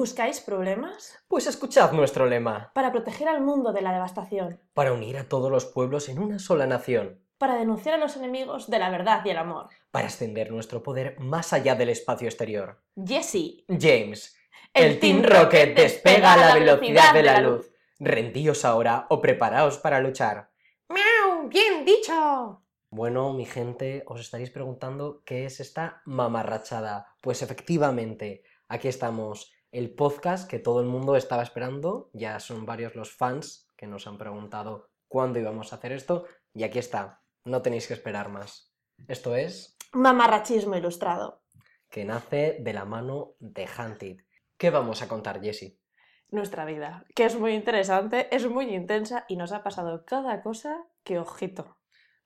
¿Buscáis problemas? Pues escuchad nuestro lema, Para proteger al mundo de la devastación. para unir a todos los pueblos en una sola nación, Para denunciar a los enemigos de la verdad y el amor. para extender nuestro poder más allá del espacio exterior. Jesse. James, el, Team Rocket despega a la velocidad de la luz. Rendíos ahora o preparaos para luchar. ¡Miau! ¡Bien dicho! Bueno, mi gente, os estaréis preguntando qué es esta mamarrachada. Pues efectivamente, aquí estamos, el podcast que todo el mundo estaba esperando. Ya son varios los fans que nos han preguntado cuándo íbamos a hacer esto. Y aquí está, no tenéis que esperar más. Esto es Mamarrachismo ilustrado. que nace de la mano de Hunted. ¿Qué vamos a contar, Jessie? Nuestra vida, que es muy interesante, es muy intensa y nos ha pasado cada cosa que ojito.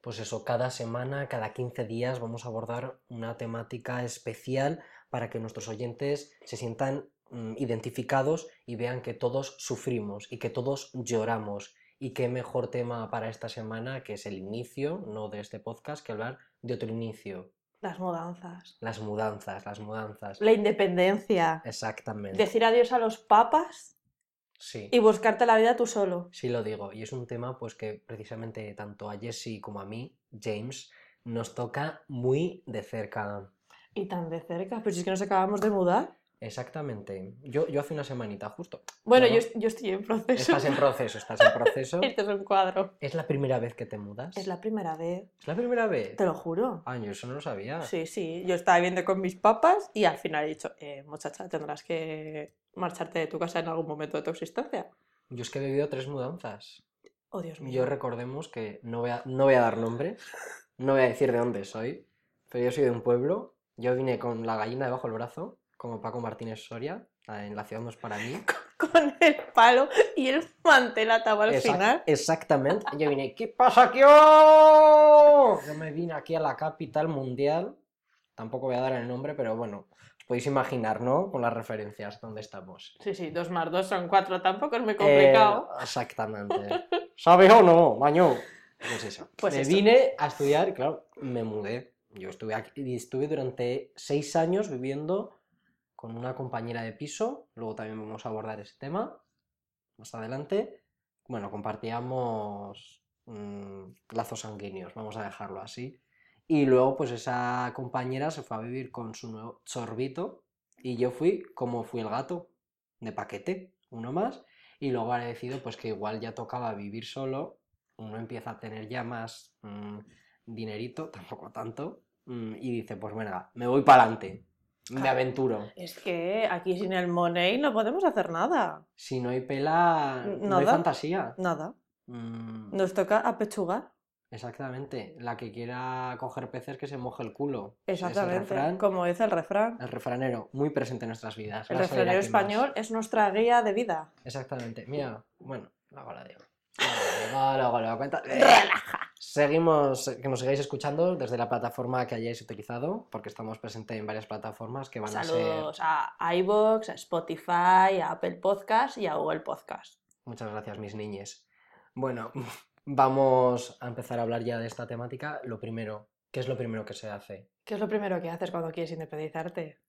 Pues eso, cada semana, cada 15 días vamos a abordar una temática especial para que nuestros oyentes se sientan identificados y vean que todos sufrimos y que todos lloramos. Y qué mejor tema para esta semana que es el inicio, no de este podcast, que hablar de otro inicio. Las mudanzas. Las mudanzas, las mudanzas. La independencia. Exactamente. Decir adiós a los papas Sí. y buscarte la vida tú solo. Sí lo digo, y es un tema pues que precisamente tanto a Jesse como a mí, James, nos toca muy de cerca. Y tan de cerca, pues si es que nos acabamos de mudar. Exactamente. Yo, yo hace una semanita justo. Bueno, Bueno, yo, yo estoy en proceso. Estás en proceso, estás en proceso. Este es un cuadro. ¿Es la primera vez que te mudas? Es la primera vez, ¿Es la primera vez? te lo juro. Ah, yo eso no lo sabía. Sí, sí, yo estaba viendo con mis papas y al final he dicho, eh, muchacha, tendrás que marcharte de tu casa en algún momento de tu existencia. Yo es que he vivido tres mudanzas. Oh, Dios mío. Yo recordemos que no voy, a, no voy a dar nombres, no voy a decir de dónde soy, pero yo soy de un pueblo. Yo vine con la gallina debajo del brazo, como Paco Martínez Soria, en La ciudad no es para mí. Con el palo y el mantel atado al Exact- final. Exactamente. Yo vine, ¿qué pasa aquí? oh?". Yo me vine aquí a la capital mundial. Tampoco voy a dar el nombre, pero bueno, os podéis imaginar, ¿no? Con las referencias dónde estamos. Sí, sí, dos más dos son cuatro, tampoco es muy complicado. Eh, exactamente. ¿Sabes o no, baño? Pues eso. Pues me vine a estudiar claro, me mudé. Yo estuve aquí y estuve durante seis años viviendo con una compañera de piso. Luego también vamos a abordar ese tema más adelante. Bueno, compartíamos mm, lazos sanguíneos, vamos a dejarlo así. Y luego, pues esa compañera se fue a vivir con su nuevo sorbito y yo fui como fui el gato, de paquete, uno más. Y luego ha decidido pues que igual ya tocaba vivir solo, uno empieza a tener ya más mm, dinerito, tampoco tanto, mm, y dice, pues venga, me voy para adelante, me aventuro. Es que aquí sin el money no podemos hacer nada. Si no hay pela, no hay fantasía. Nada. Mm, Nos toca apechugar. Exactamente, la que quiera coger peces que se moje el culo. Es el Exactamente. refrán, Como dice el refrán. el refranero, muy presente en nuestras vidas. El refranero más. español es nuestra guía de vida. Exactamente, mira, bueno, la digo. Luego, luego, luego, cuenta. Seguimos, que nos sigáis escuchando desde la plataforma que hayáis utilizado, porque estamos presentes en varias plataformas que van a ser... A iVoox, a Spotify, a Apple Podcast y a Google Podcast. Muchas gracias, mis niñes. Bueno, vamos a empezar a hablar ya de esta temática. Lo primero, ¿qué es lo primero que se hace? ¿Qué es lo primero que haces cuando quieres independizarte?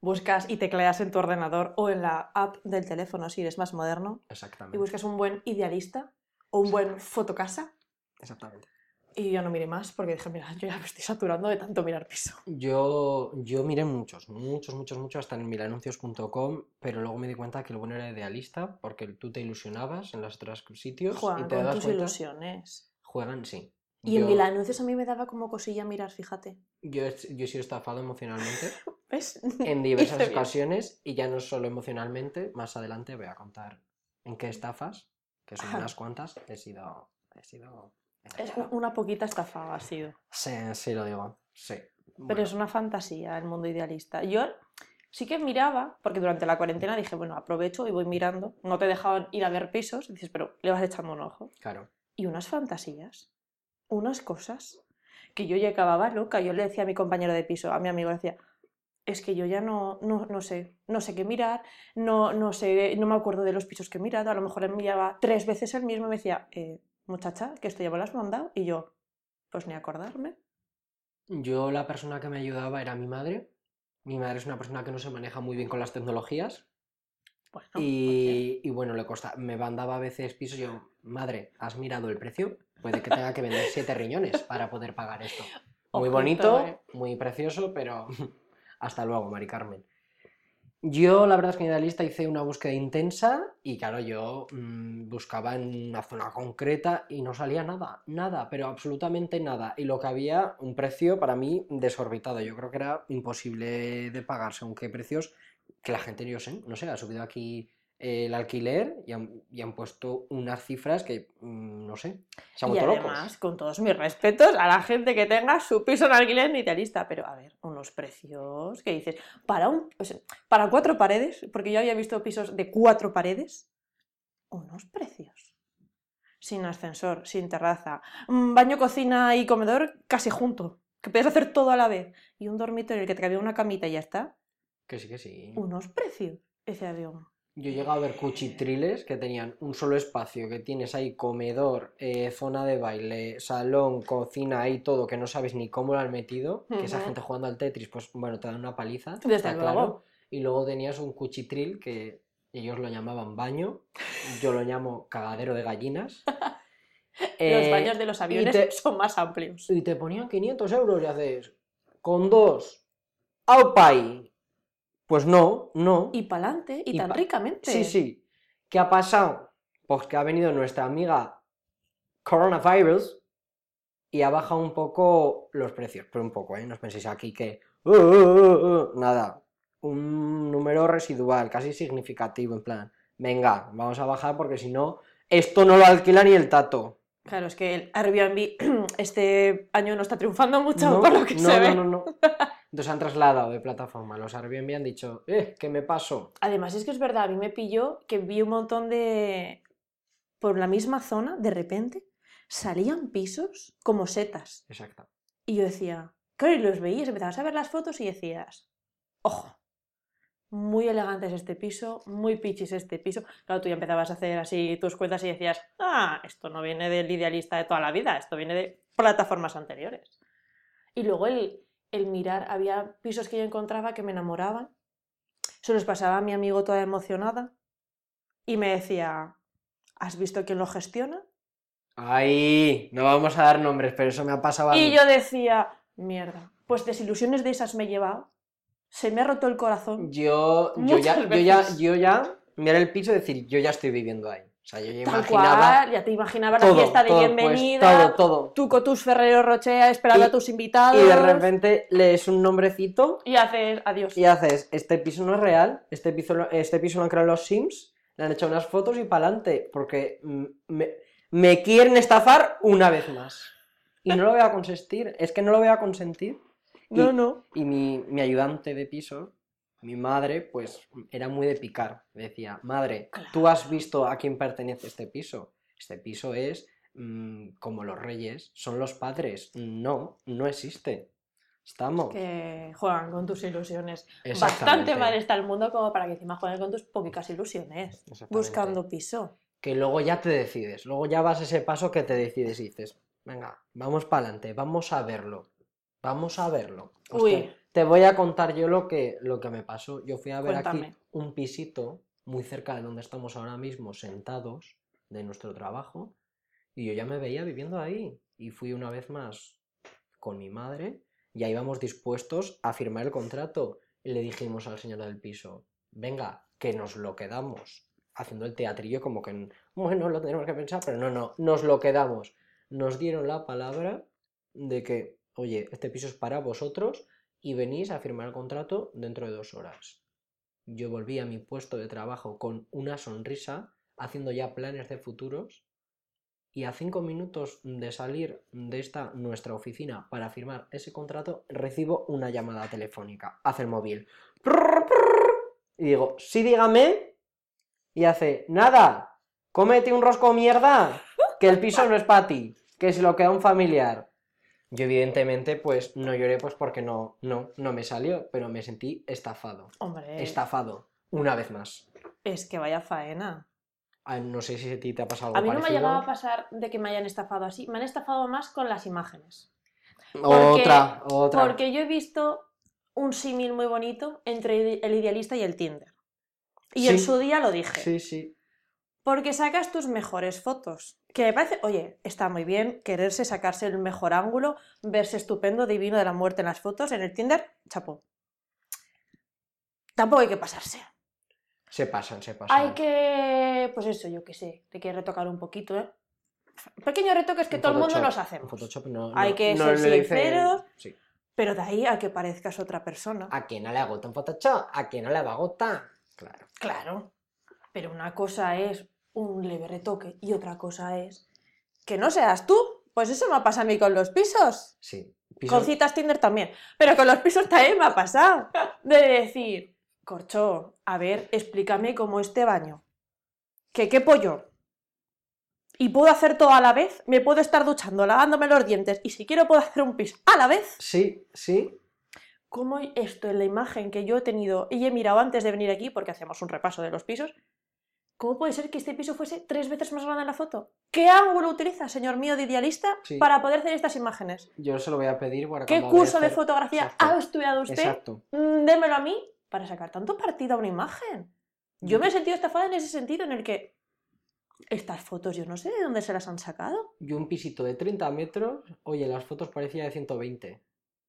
Buscas y tecleas en tu ordenador o en la app del teléfono si eres más moderno y Exactamente. buscas un buen idealista o un buen fotocasa. Exactamente. Y yo no miré más porque dije, mira, yo ya me estoy saturando de tanto mirar piso. Yo, yo miré muchos, muchos, muchos, muchos hasta en milanuncios.com, pero luego me di cuenta que lo bueno era idealista, porque tú te ilusionabas en los otros sitios y te con das tus cuenta... ilusiones. Juegan, sí. Y en Yo- mil anuncios a mí me daba como cosilla mirar, fíjate. Yo, he- yo he sido estafado emocionalmente ¿Ves? en diversas bien. ocasiones y ya no solo emocionalmente, más adelante voy a contar en qué estafas, que son unas cuantas, he sido... He sido Es una poquita estafa ha sido. Sí, sí lo digo, sí. Pero Bueno, es una fantasía el mundo idealista. Yo sí que miraba, porque durante la cuarentena dije, bueno, aprovecho y voy mirando. No te dejaban ir a ver pisos, y dices, pero le vas echando un ojo. Claro. Y unas fantasías, unas cosas, que yo ya acababa loca. Yo le decía a mi compañero de piso, a mi amigo, le decía, es que yo ya no, no, no sé, no sé qué mirar, no, no sé, no me acuerdo de los pisos que he mirado, a lo mejor enviaba tres veces el mismo y me decía, eh, muchacha, que esto ya me lo has mandado, y yo, pues ni acordarme. Yo la persona que me ayudaba era mi madre. Mi madre es una persona que no se maneja muy bien con las tecnologías. Bueno, Y, y bueno, le costa, me mandaba a veces pisos y yo, madre, ¿has mirado el precio? Puede que tenga que vender siete riñones para poder pagar esto. Muy bonito, eh. muy precioso, pero hasta luego, Mari Carmen. Yo, la verdad es que en Idealista hice una búsqueda intensa y claro, yo mm, buscaba en una zona concreta y no salía nada, nada, pero absolutamente nada. Y lo que había, un precio para mí desorbitado. Yo creo que era imposible de pagar según qué precios que la gente, yo sé, no sé, ha subido aquí el alquiler y han, y han puesto unas cifras que, mm, no sé, se han Y vuelto locos. además, con todos mis respetos a la gente que tenga su piso en alquiler en idealista, pero a ver, unos precios que dices, para un o sea, para cuatro paredes, porque yo había visto pisos de cuatro paredes, unos precios. Sin ascensor, sin terraza, mm, baño, cocina y comedor casi junto, que puedes hacer todo a la vez, y un dormitorio en el que te cabía una camita y ya está, Que sí, que sí. unos precios. Ese avión. Yo he llegado a ver cuchitriles que tenían un solo espacio, que tienes ahí comedor, eh, zona de baile, salón, cocina, ahí todo, que no sabes ni cómo lo han metido, que esa gente jugando al Tetris, pues bueno, te dan una paliza, Desde está luego. claro. Y luego tenías un cuchitril que ellos lo llamaban baño, yo lo llamo cagadero de gallinas. Los Eh, baños de los aviones te- son más amplios. y te ponían 500 euros y haces, con dos, ¡Aupai! Pues no, no. Y pa'lante, y, Y tan pa- ricamente. Sí, sí. ¿Qué ha pasado? Pues que ha venido nuestra amiga Coronavirus y ha bajado un poco los precios. Pero un poco, ¿eh? No os penséis aquí que... "Uh, uh, uh, uh". Nada. Un número residual, casi significativo, en plan... Venga, vamos a bajar porque si no, esto no lo alquila ni el tato. Claro, es que el Airbnb este año no está triunfando mucho No, por lo que no, se no, ve. no, no. Entonces han trasladado de plataforma. Los Airbnb han dicho, eh, ¿qué me pasó? Además, es que es verdad, a mí me pilló que vi un montón de. Por la misma zona, de repente, salían pisos como setas. Exacto. Y yo decía, claro, y los veías, empezabas a ver las fotos y decías, ojo, muy elegante es este piso, muy pichis este piso. Claro, tú ya empezabas a hacer así tus cuentas y decías, ah, esto no viene del idealista de toda la vida, esto viene de plataformas anteriores. Y luego el, el mirar, había pisos que yo encontraba que me enamoraban. Se los pasaba a mi amigo toda emocionada y me decía, ¿has visto quién lo gestiona? Ahí, no vamos a dar nombres, pero eso me ha pasado a Y mí. yo decía, mierda, pues desilusiones de esas me he llevado. Se me ha roto el corazón. Yo, yo ya, yo ya, yo ya, mirar el piso y decir, yo ya estoy viviendo ahí. O sea, yo ya Tal imaginaba cual, ya te imaginabas todo, la fiesta de todo, pues, bienvenida, todo, todo. tú con tus Ferrero Rocher esperando Y- a tus invitados. Y de repente lees un nombrecito y haces adiós. y haces, este piso no es real, este piso, este piso lo han creado los Sims, le han hecho unas fotos y pa'lante, porque mm, me, me quieren estafar una vez más. Y no lo voy a consentir, es que no lo voy a consentir. No, no. Y mi, mi ayudante de piso, mi madre, pues era muy de picar. Decía, madre, ¿tú has visto a quién pertenece este piso? Este piso es mm, como los reyes, son los padres. No, no existe. Estamos. Que juegan con tus ilusiones. Bastante mal está el mundo como para que encima jueguen con tus poquitas ilusiones. Buscando piso. Que luego ya te decides, luego ya vas a ese paso que te decides y dices, venga, vamos para adelante, vamos a verlo. Vamos a verlo. Uy. te, te voy a contar yo lo que, lo que me pasó. Yo fui a ver Cuéntame. aquí un pisito muy cerca de donde estamos ahora mismo sentados de nuestro trabajo y yo ya me veía viviendo ahí y fui una vez más con mi madre y ahí íbamos dispuestos a firmar el contrato y le dijimos al señor del piso, venga, que nos lo quedamos haciendo el teatrillo como que, bueno, lo tenemos que pensar, pero no, no, nos lo quedamos. Nos dieron la palabra de que, oye, este piso es para vosotros y venís a firmar el contrato dentro de dos horas. Yo volví a mi puesto de trabajo con una sonrisa, haciendo ya planes de futuros, y a cinco minutos de salir de esta nuestra oficina para firmar ese contrato, recibo una llamada telefónica. Hace el móvil. Y digo, sí, dígame. Y hace, nada, cómete un rosco mierda, que el piso no es para ti, que se lo queda un familiar. Yo evidentemente pues no lloré pues porque no, no, no me salió, pero me sentí estafado. Hombre, Estafado, una vez más. es que vaya faena. Ah, No sé si a ti te ha pasado algo A mí no me ha parecido. llegado a pasar de que me hayan estafado así. Me han estafado más con las imágenes. Otra, otra. Porque yo he visto un símil muy bonito entre el idealista y el Tinder. Y en Sí. su día lo dije. Sí, sí. Porque sacas tus mejores fotos. Que me parece, oye, está muy bien quererse sacarse el mejor ángulo, verse estupendo, divino de la muerte en las fotos, en el Tinder, chapo. Tampoco hay que pasarse. Se pasan, se pasan. Hay que, pues eso, yo qué sé, te quieres retocar un poquito, ¿eh? Pequeños retoques que En todo el mundo En hacemos. Photoshop no, Hay que no ser sinceros. Sí. Pero de ahí a que parezcas otra persona. ¿A quién no le gusta un Photoshop? ¿A quién no le va a gustar? Claro. Claro. Pero una cosa es un leve retoque y otra cosa es que no seas tú. Pues eso me pasa a mí con los pisos. Sí. Con citas Tinder también. Pero con los pisos también me ha pasado. De decir, corcho, a ver, explícame cómo este baño. ¿Que qué pollo? ¿Y puedo hacer todo a la vez? ¿Me puedo estar duchando, lavándome los dientes? Y si quiero puedo hacer un piso a la vez. Sí, sí. ¿Cómo esto en la imagen que yo he tenido y he mirado antes de venir aquí, porque hacemos un repaso de los pisos, ¿cómo puede ser que este piso fuese tres veces más grande en la foto? ¿Qué ángulo utiliza, señor mío de idealista, Sí. para poder hacer estas imágenes? Yo se lo voy a pedir para ¿Qué curso de fotografía Exacto. ha estudiado usted? Exacto. Mm, Démelo a mí para sacar tanto partido a una imagen. Yo me he sentido estafada en ese sentido en el que estas fotos yo no sé de dónde se las han sacado. Yo un pisito de 30 metros, oye, las fotos parecía de 120.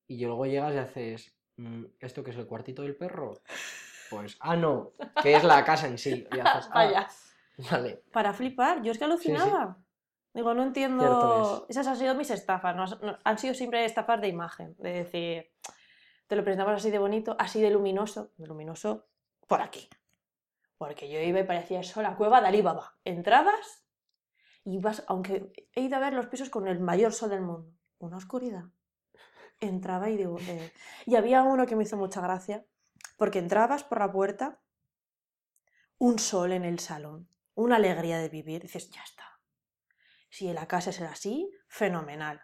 Y luego llegas y haces, mm, ¿esto qué es el cuartito del perro? Pues, ah, no, que es la casa en sí. Y haces, ah, Vaya. Vale. Para flipar, yo es que alucinaba. Digo, no entiendo. Cierto Esas han sido mis estafas, no- han sido siempre estafas de imagen. De decir, te lo presentamos así de bonito, así de luminoso. De luminoso, por aquí. Porque yo iba y parecía eso, la cueva de Alibaba. Entrabas y vas, aunque he ido a ver los pisos con el mayor sol del mundo, una oscuridad. Entraba y digo, eh, y había uno que me hizo mucha gracia, porque entrabas por la puerta, un sol en el salón, una alegría de vivir, dices, ya está. Si la casa es así, fenomenal.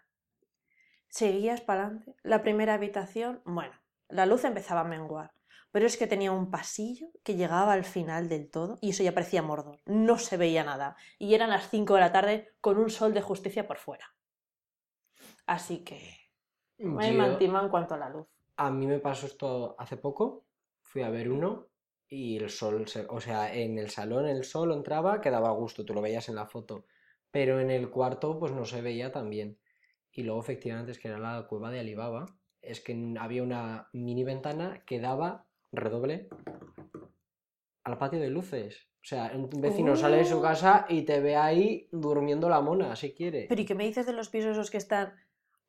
Seguías para adelante. La primera habitación, bueno, la luz empezaba a menguar, pero es que tenía un pasillo que llegaba al final del todo y eso ya parecía Mordor. No se veía nada. Y eran las 5 de la tarde con un sol de justicia por fuera. Así que me Yo- mantima en cuanto a la luz. a mí me pasó esto hace poco. Fui a ver uno y el sol, se- o sea, en el salón el sol entraba, quedaba a gusto, tú lo veías en la foto. Pero en el cuarto, pues no se veía tan bien. Y luego, efectivamente, es que era la cueva de Alibaba. Es que había una mini ventana que daba, redoble, al patio de luces. O sea, un vecino sale de su Oh. casa y te ve ahí durmiendo la mona, si quiere. Pero ¿y qué me dices de los pisos esos que están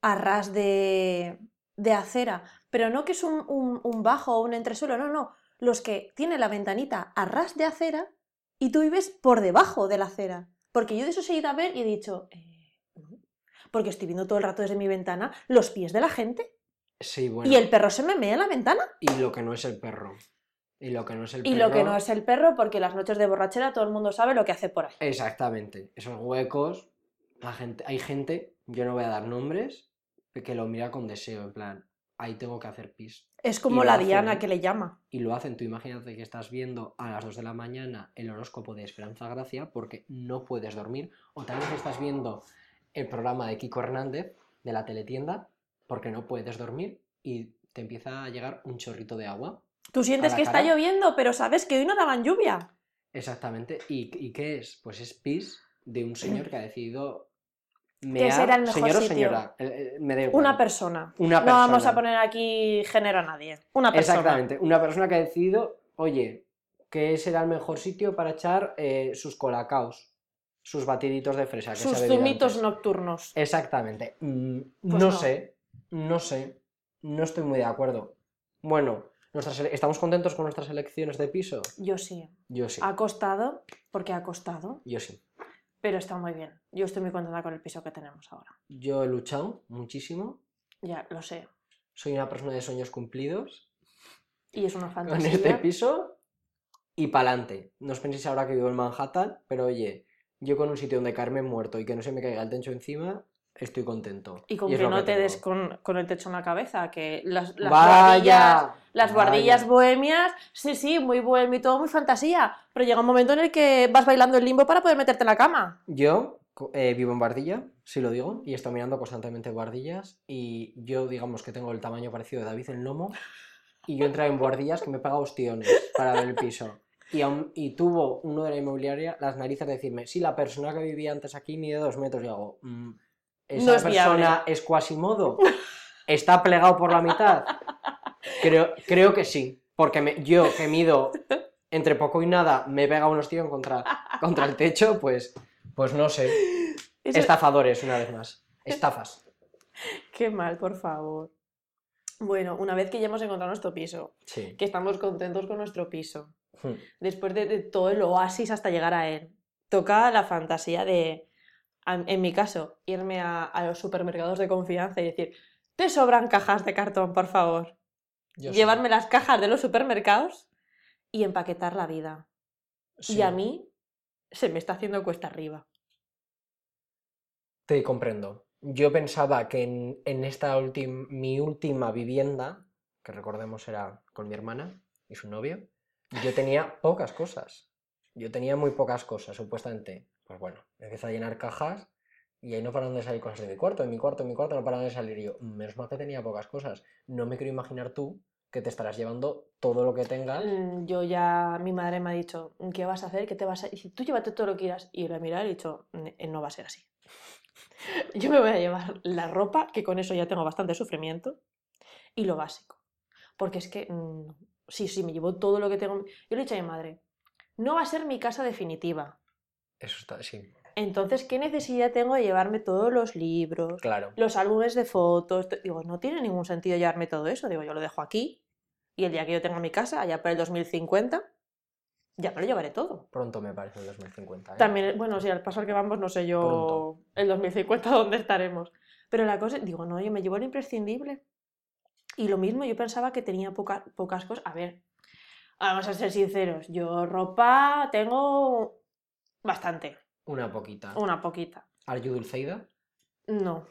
a ras de, de acera? Pero no que es un, un- un bajo o un entresuelo, no, no. Los que tienen la ventanita a ras de acera y tú vives por debajo de la acera. Porque yo de eso he ido a ver y he dicho, eh. Porque estoy viendo todo el rato desde mi ventana los pies de la gente. Sí, bueno. Y el perro se me mea en la ventana. y lo que no es el perro. Y lo que no es el Y lo que perro- no es el perro, porque las noches de borrachera todo el mundo sabe lo que hace por ahí. Exactamente. Esos huecos, la gente, hay gente, yo no voy a dar nombres, que lo mira con deseo, en plan, ahí tengo que hacer pis. Es como la hacen, Diana que le llama. Y lo hacen, tú imagínate que estás viendo a las 2 de la mañana el horóscopo de Esperanza Gracia porque no puedes dormir, o tal vez estás viendo el programa de Kiko Hernández de la teletienda porque no puedes dormir y te empieza a llegar un chorrito de agua. Tú sientes que está lloviendo, pero sabes que hoy no daban lluvia. Exactamente. ¿Y, y qué es? Pues es pis de un señor que ha decidido Que mear, será el mejor señor o sitio. señora, eh, eh, me da igual. Una persona. Una No vamos a poner aquí género a nadie. Una persona. Exactamente, una persona que ha decidido, oye, ¿qué será el mejor sitio para echar eh, sus colacaos, sus batiditos de fresa? Que Sus zumitos nocturnos. Exactamente. Mm, Pues no, no. sé, no sé, no estoy muy de acuerdo. Bueno, nuestras ¿estamos contentos con nuestras elecciones de piso? Yo sí. Yo sí, Ha costado, porque ha costado, yo sí. Pero está muy bien. Yo estoy muy contenta con el piso que tenemos ahora. Yo he luchado muchísimo, Ya, lo sé. soy una persona de sueños cumplidos Y es una con fantasía. este piso y pa'lante. No os penséis ahora que vivo en Manhattan, pero oye, yo con un sitio donde caerme muerto y que no se me caiga el techo encima, estoy contento. Y con es que no te tengo. des con, con el techo en la cabeza, que las, las ¡Vaya! guardillas, las guardillas bohemias, sí, sí, muy bohemio y todo, muy fantasía. Pero llega un momento en el que vas bailando el limbo para poder meterte en la cama. Yo eh, vivo en Bardilla, sí lo digo, y estoy mirando constantemente Bardillas y yo digamos que tengo el tamaño parecido de David el Lomo y yo entraba en Bardillas que me he pagado ostiones para ver el piso. y, aún- y tuvo uno de la inmobiliaria las narices de decirme, sí, la persona que vivía antes aquí mide dos metros. Y hago, "Mm, esa No es persona viable". es Quasimodo. ¿Está plegado por la mitad? Creo, creo que sí. Porque me- yo, que mido entre poco y nada, me pega unos tíos contra, contra el techo, pues, pues no sé. Eso- Estafadores, una vez más. Estafas. Qué mal, por favor. Bueno, una vez que ya hemos encontrado nuestro piso, Sí. que estamos contentos con nuestro piso, Hmm. después de, de todo el oasis hasta llegar a él, toca la fantasía de, en mi caso, irme a, a los supermercados de confianza y decir, ¿te sobran cajas de cartón, por favor? Yo. Llevarme las cajas de los supermercados y empaquetar la vida. Sí. Y a mí se me está haciendo cuesta arriba. Te comprendo. Yo pensaba que en, en esta última, mi última vivienda, que recordemos era con mi hermana y su novio, yo tenía pocas cosas. Yo tenía muy pocas cosas, supuestamente. Pues bueno, empecé a llenar cajas y ahí no pararon de salir cosas de mi cuarto, en mi cuarto, en mi cuarto, no pararon de salir. Y yo, menos mal que tenía pocas cosas. No me quiero imaginar tú que te estarás llevando todo lo que tengas. Mm, Yo ya, mi madre me ha dicho, ¿qué vas a hacer? ¿Qué te vas a...? Dice, tú llévate todo lo que quieras. Y yo le he mirado y he dicho, "Ne- no va a ser así. Yo me voy a llevar la ropa, que con eso ya tengo bastante sufrimiento, y lo básico. Porque es que, mm, sí, sí, me llevo todo lo que tengo. Yo le he dicho a mi madre, no va a ser mi casa definitiva. Eso está, sí, Entonces, ¿qué necesidad tengo de llevarme todos los libros, claro. los álbumes de fotos? Digo, no tiene ningún sentido llevarme todo eso. Digo, yo lo dejo aquí y el día que yo tenga mi casa, allá por el 2050, ya me lo llevaré todo. Pronto me parece el 2050. ¿eh? También, bueno, si al paso al que vamos, no sé yo Pronto. el 2050 dónde estaremos. Pero la cosa, digo, no, yo me llevo lo imprescindible. Y lo mismo, yo pensaba que tenía poca- pocas cosas. A ver, vamos a ser sinceros, yo ropa tengo bastante, Una poquita. una poquita. ¿Are you Dulceida? No.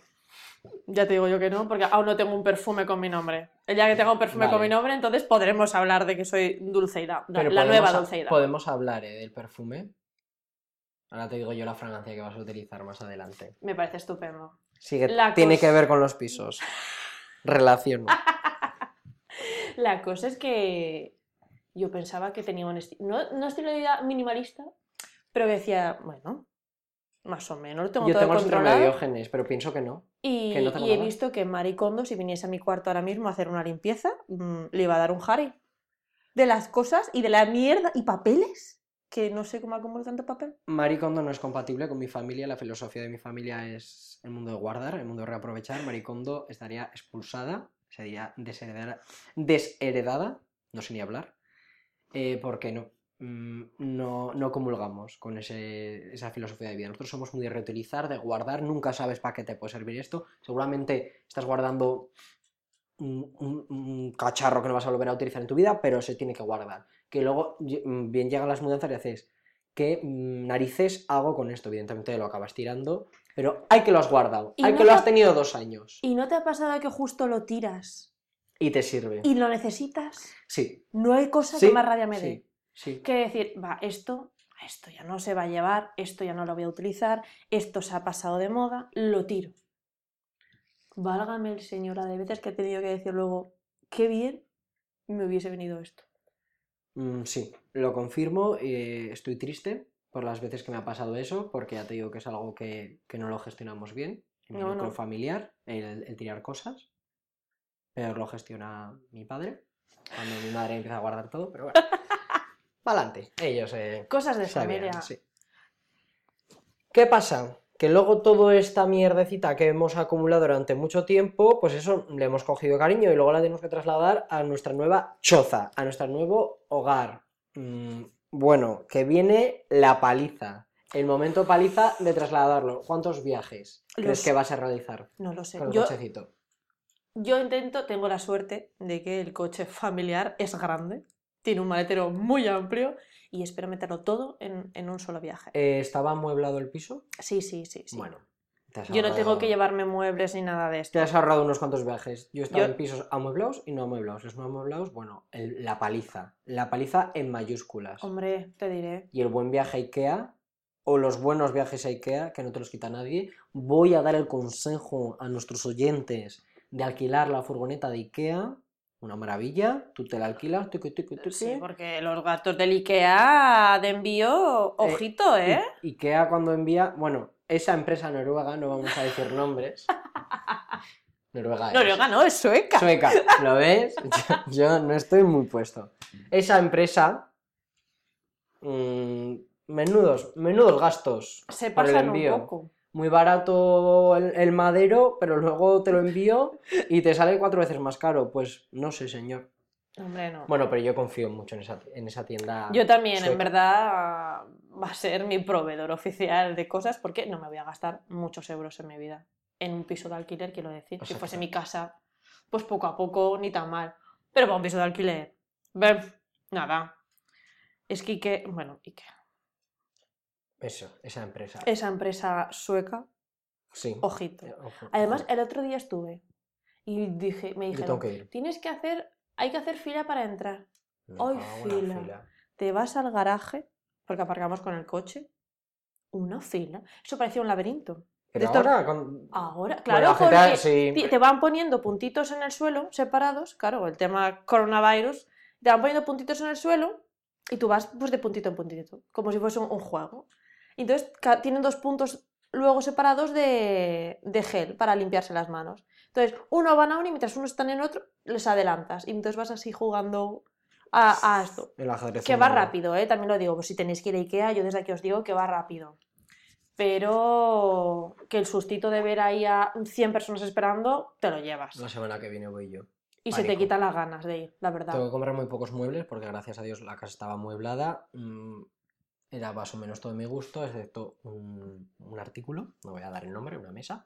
Ya te digo yo que no, porque aún no tengo un perfume con mi nombre. El día que tenga un perfume con mi nombre, entonces podremos hablar de que soy Dulceida, la, Pero la podemos nueva Dulceida. Podemos hablar eh, del perfume. Ahora te digo yo la fragancia que vas a utilizar más adelante. Me parece estupendo. Sigue, La tiene que ver con los pisos. Relación. La cosa es que yo pensaba que tenía un estilo, no, no estilo de vida minimalista, pero que decía, bueno, más o menos lo tengo Yo todo tengo el síndrome de controlado. Pero pienso que no. Y, que no y he visto que Marie Kondo, si viniese a mi cuarto ahora mismo a hacer una limpieza, mm, le iba a dar un Harry. De las cosas y de la mierda y papeles, que no sé cómo acumulo tanto papel. Marie Kondo no es compatible con mi familia. La filosofía de mi familia es el mundo de guardar, el mundo de reaprovechar. Marie Kondo estaría expulsada, sería desheredada, desheredada, no sé ni hablar, eh, porque no, no, no comulgamos con ese- esa filosofía de vida. Nosotros somos muy de reutilizar, de guardar, nunca sabes para qué te puede servir esto. Seguramente estás guardando un, un- un cacharro que no vas a volver a utilizar en tu vida, pero se tiene que guardar. Que luego mm, bien llegan las mudanzas y haces, ¿qué mm, narices hago con esto? Evidentemente lo acabas tirando, pero hay que lo has guardado, hay no que lo has ha- tenido dos años ¿Y no te ha pasado que justo lo tiras y te sirve. y lo necesitas? Sí, No hay cosa sí, que más rabia me dé. sí, sí. que decir, va, esto, esto ya no se va a llevar, esto ya no lo voy a utilizar, esto se ha pasado de moda, lo tiro. Válgame el señora de veces que he tenido que decir luego, qué bien me hubiese venido esto. Mm, sí, lo confirmo. eh, estoy triste por las veces que me ha pasado eso, porque ya te digo que es algo que, que no lo gestionamos bien en mi No, núcleo no. familiar, el, el tirar cosas. Pero lo gestiona mi padre, cuando mi madre empieza a guardar todo, pero bueno. Adelante, ellos eh, Cosas de sabían, familia. sí. ¿Qué pasa? Que luego toda esta mierdecita que hemos acumulado durante mucho tiempo, pues eso le hemos cogido cariño y luego la tenemos que trasladar a nuestra nueva choza, a nuestro nuevo hogar. Mm, bueno, que viene la paliza. El momento paliza de trasladarlo. ¿Cuántos viajes crees Los- que vas a realizar No lo sé. con el Yo, cochecito? yo intento, tengo la suerte de que el coche familiar es grande, tiene un maletero muy amplio y espero meterlo todo en, en un solo viaje. Eh, ¿Estaba amueblado el piso? Sí, sí, sí, sí. Bueno, te has Yo no tengo que llevarme muebles ni nada de esto. Te has ahorrado unos cuantos viajes. Yo he estado Yo- en pisos amueblados y no amueblados. Los no amueblados, bueno, el- la paliza. La paliza en mayúsculas. Hombre, te diré. Y el buen viaje a Ikea, o los buenos viajes a Ikea, que no te los quita nadie. Voy a dar el consejo a nuestros oyentes de alquilar la furgoneta de Ikea. Una maravilla, tú te la alquilas, tucu, tucu, tucu. Sí, porque los gastos del IKEA de envío, ojito, ¿eh? I- Ikea cuando envía, bueno, esa empresa noruega, no vamos a decir nombres. Noruega es. Noruega no, es sueca. Sueca, ¿lo ves? Yo, yo no estoy muy puesto. Esa empresa, mm, menudos, menudos gastos Se por el pasan un envío. poco. Muy barato el, el madero, pero luego te lo envío y te sale cuatro veces más caro. Pues no sé, señor. Hombre, no. Bueno, pero yo confío mucho en esa, en esa tienda. Yo también, en verdad, va a ser mi proveedor oficial de cosas porque no me voy a gastar muchos euros en mi vida. En un piso de alquiler, quiero decir. Si fuese mi casa, pues poco a poco, ni tan mal. Pero para un piso de alquiler, ve, nada. Es que Ike, bueno, Ike, Eso, esa empresa. esa empresa sueca, Sí. ojito. Eh, ojo, Además, ojo. el otro día estuve y dije, me dijeron, que tienes que hacer, hay que hacer fila para entrar. Me Ay, cago en la fila. Te vas al garaje, porque aparcamos con el coche, una fila. Eso parecía un laberinto. Pero ahora, con- Ahora, Bueno, claro, sí, te van poniendo puntitos en el suelo, separados, claro, el tema coronavirus, te van poniendo puntitos en el suelo y tú vas pues de puntito en puntito, como si fuese un, un juego. Y entonces tienen dos puntos luego separados de, de gel para limpiarse las manos. Entonces, uno van a uno y mientras uno está en otro, les adelantas. Y entonces vas así jugando a, a esto. el ajedrez Que va rápido, ¿eh? también lo digo. Pues si tenéis que ir a Ikea, yo desde aquí os digo que va rápido. Pero que el sustito de ver ahí a 100 personas esperando, te lo llevas. La semana que viene voy yo. Y se te quitan las ganas de ir, la verdad. Tengo que comprar muy pocos muebles porque gracias a Dios la casa estaba amueblada. mm, Era más o menos todo mi gusto, excepto un, un artículo, no voy a dar el nombre, una mesa.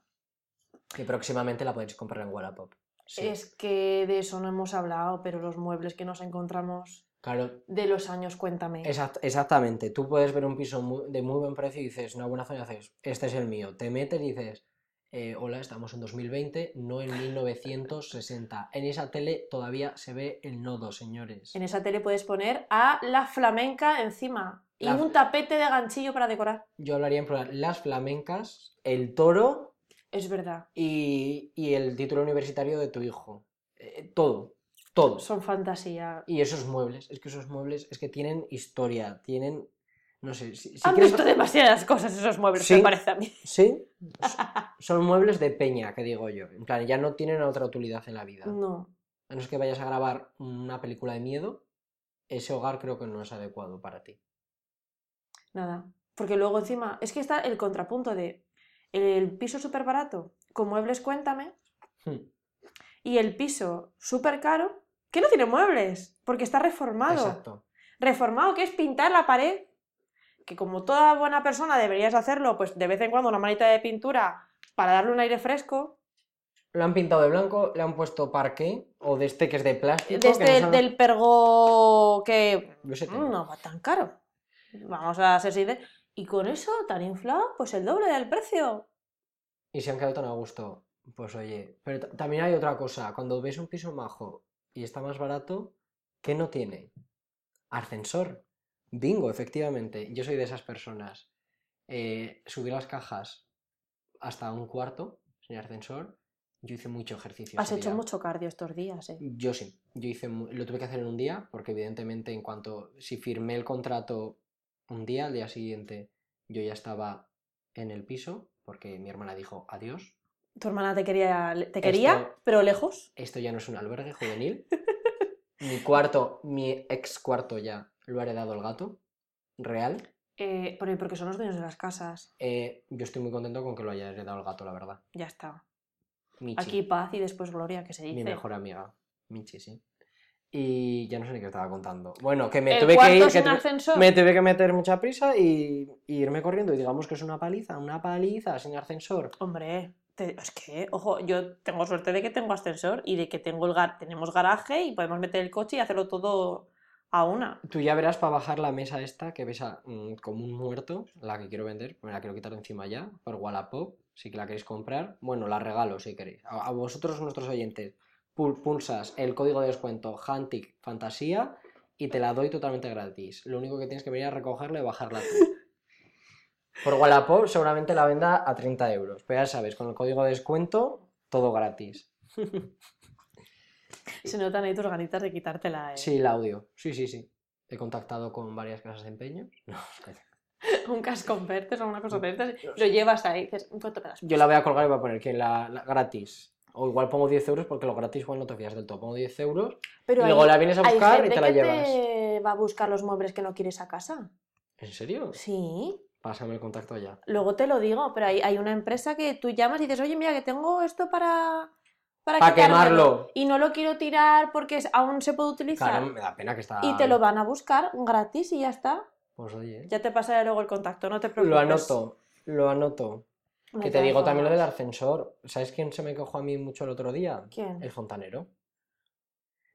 Que próximamente la podéis comprar en Wallapop. Sí, Es que de eso no hemos hablado, pero los muebles que nos encontramos claro, de los años, cuéntame. exact- exactamente. Tú puedes ver un piso mu- de muy buen precio y dices, una buena zona, y dices, este es el mío. Te metes y dices, eh, hola, estamos en 2020, no en 1960. En esa tele todavía se ve el nodo, señores. En esa tele puedes poner a la flamenca encima y La- un tapete de ganchillo para decorar. Yo hablaría en plural, las flamencas, el toro Es verdad, y, y el título universitario de tu hijo. Eh, todo, todo. son fantasía. Y esos muebles, es que esos muebles es que tienen historia, tienen, no sé, si, si Han quieres- visto demasiadas cosas esos muebles, Sí. me parece a mí. Sí, son muebles de peña, que digo yo. En plan, ya no tienen otra utilidad en la vida. No. A no ser que vayas a grabar una película de miedo, ese hogar creo que no es adecuado para ti. Nada. Porque luego encima, es que está el contrapunto de el piso súper barato con muebles cuéntame Hmm, y el piso súper caro que no tiene muebles porque está reformado. Exacto. Reformado, que es pintar la pared. Que como toda buena persona deberías hacerlo, pues de vez en cuando una manita de pintura para darle un aire fresco. Lo han pintado de blanco, le han puesto parqué o de este que es de plástico. De que este, no son- del pergo que mm, no va tan caro. Vamos a ser sinceros. Y con eso, tan inflado, pues el doble del precio. Y se han quedado tan a gusto. Pues oye, pero ta- también hay otra cosa. Cuando ves un piso majo y está más barato, ¿qué no tiene? Ascensor. Bingo, efectivamente. Yo soy de esas personas. Eh, subir las cajas hasta un cuarto sin ascensor. Yo hice mucho ejercicio. Has hecho día. mucho cardio estos días, ¿eh? Yo sí, yo hice, lo tuve que hacer en un día, porque evidentemente en cuanto, si firmé el contrato un día, al día siguiente yo ya estaba en el piso, porque mi hermana dijo adiós, Tu hermana te quería, te quería Esto- pero lejos. esto ya no es un albergue juvenil, mi cuarto, mi ex cuarto ya lo ha heredado el gato, real, Eh, porque son los dueños de las casas. Eh, yo estoy muy contento con que lo haya heredado el gato, la verdad. Ya está. Michi, Aquí paz y después gloria, que se dice. mi mejor amiga, Michi, sí. Y ya no sé ni qué estaba contando. Bueno, que me el tuve que ir, que tuve- ascensor. Me tuve que meter mucha prisa y, y irme corriendo. Y digamos que es una paliza, una paliza sin ascensor. Hombre, te- es que, ojo, yo tengo suerte de que tengo ascensor y de que tengo el gar- tenemos garaje y podemos meter el coche y hacerlo todo a una. Tú ya verás para bajar la mesa esta que pesa mm, como un muerto, la que quiero vender, me la quiero quitar de encima ya, por Wallapop, si la queréis comprar. Bueno, la regalo si queréis. A, a vosotros, nuestros oyentes, pul- pulsas el código de descuento Hantic Fantasía y te la doy totalmente gratis. Lo único que tienes que venir a recogerla y bajarla tú. Por Wallapop seguramente la venda a 30 euros. Pero ya sabes, con el código de descuento, todo gratis. Se notan ahí tus ganitas de quitártela, ¿eh? Sí, el audio. Sí, sí, sí. He contactado con varias casas de empeño. No, calla. Un casco vertes o una cosa de estas, Lo llevas ahí y dices, ¿cuánto me das? Yo la voy a colgar y voy a poner que la, la gratis. O igual pongo 10 euros porque lo gratis igual no te fías del todo. Pongo 10 euros Pero y luego la vienes a hay buscar y gente te la que llevas. te va a buscar los muebles que no quieres a casa. ¿En serio? Sí. Pásame el contacto ya. Luego te lo digo, pero hay, hay una empresa que tú llamas y dices, oye, mira, que tengo esto para... Para Pa' quemarlo. Y no lo quiero tirar porque aún se puede utilizar. Claro, me da pena que está. Y te lo van a buscar gratis y ya está. Pues oye. Ya te pasaré luego el contacto, no te preocupes. Lo anoto, lo anoto. No Que te digo también lo del ascensor. ¿Sabes quién se me quejó a mí mucho el otro día? ¿Quién? El fontanero.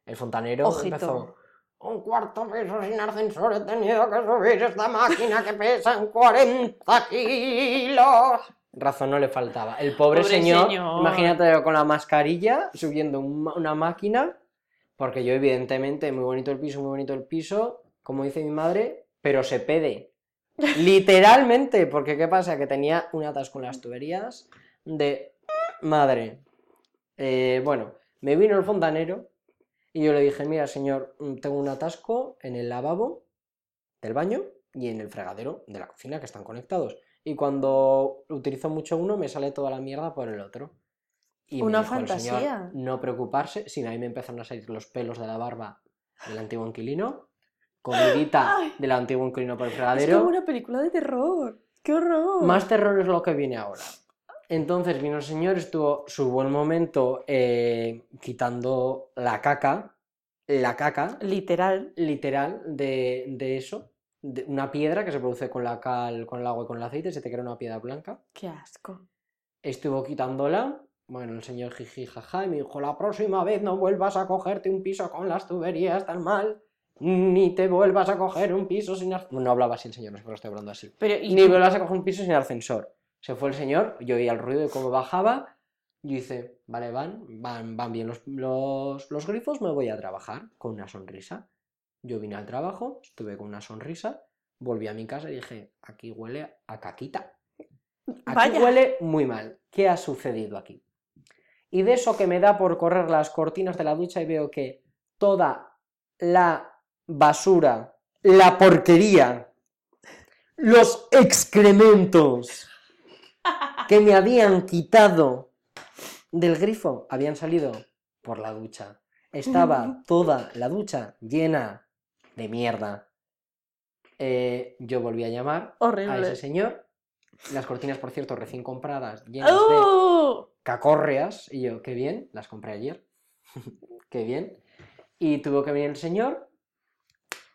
El fontanero Ojito. empezó. Un cuarto piso sin ascensor he tenido que subir esta máquina que pesa en 40 kilos. Razón no le faltaba. El pobre, Pobre señor, señor. imagínate con la mascarilla subiendo una máquina, porque yo evidentemente, muy bonito el piso, muy bonito el piso, como dice mi madre, pero se pede. Literalmente, porque ¿qué pasa? Que tenía un atasco en las tuberías de madre. Eh, bueno, me vino el fontanero y yo le dije, mira señor, mm, tengo un atasco en el lavabo del baño y en el fregadero de la cocina que están conectados. Y cuando utilizo mucho uno me sale toda la mierda por el otro. Y Una señor, fantasía. no preocuparse, si a mí me empezaron a salir los pelos de la barba del antiguo inquilino, comidita Ay. del antiguo inquilino por el Es fregadero. como una película de terror. ¡Qué horror! Más terror es lo que viene ahora. Entonces vino el señor, estuvo su buen momento eh, quitando la caca, la caca, Literal. literal, de, de eso, de una piedra que se produce con la cal, con el agua y con el aceite, se te crea una piedra blanca. Qué asco. Estuvo quitándola, bueno, el señor jiji jaja y me dijo, la próxima vez no vuelvas a cogerte un piso con las tuberías tan mal, ni te vuelvas a coger un piso sin ascensor. No hablaba así el señor, no sé por qué estoy hablando así. Pero, ¿y Ni vuelvas a coger un piso sin ascensor. Se fue el señor, yo oía el ruido de cómo bajaba. Yo hice, vale, van, van, van bien los, los, los grifos, me voy a trabajar con una sonrisa. Yo vine al trabajo, estuve con una sonrisa, volví a mi casa y dije, aquí huele a caquita. Aquí Vaya. huele muy mal. ¿Qué ha sucedido aquí? Y de eso que me da por correr las cortinas de la ducha y veo que toda la basura, la porquería, los excrementos que me habían quitado del grifo habían salido por la ducha. Estaba toda la ducha llena de mierda. Eh, yo volví a llamar a ese señor. Las cortinas, por cierto, recién compradas, llenas de ¡Uh! cacorreas. Y yo, qué bien, las compré ayer. qué bien. Y tuvo que venir el señor.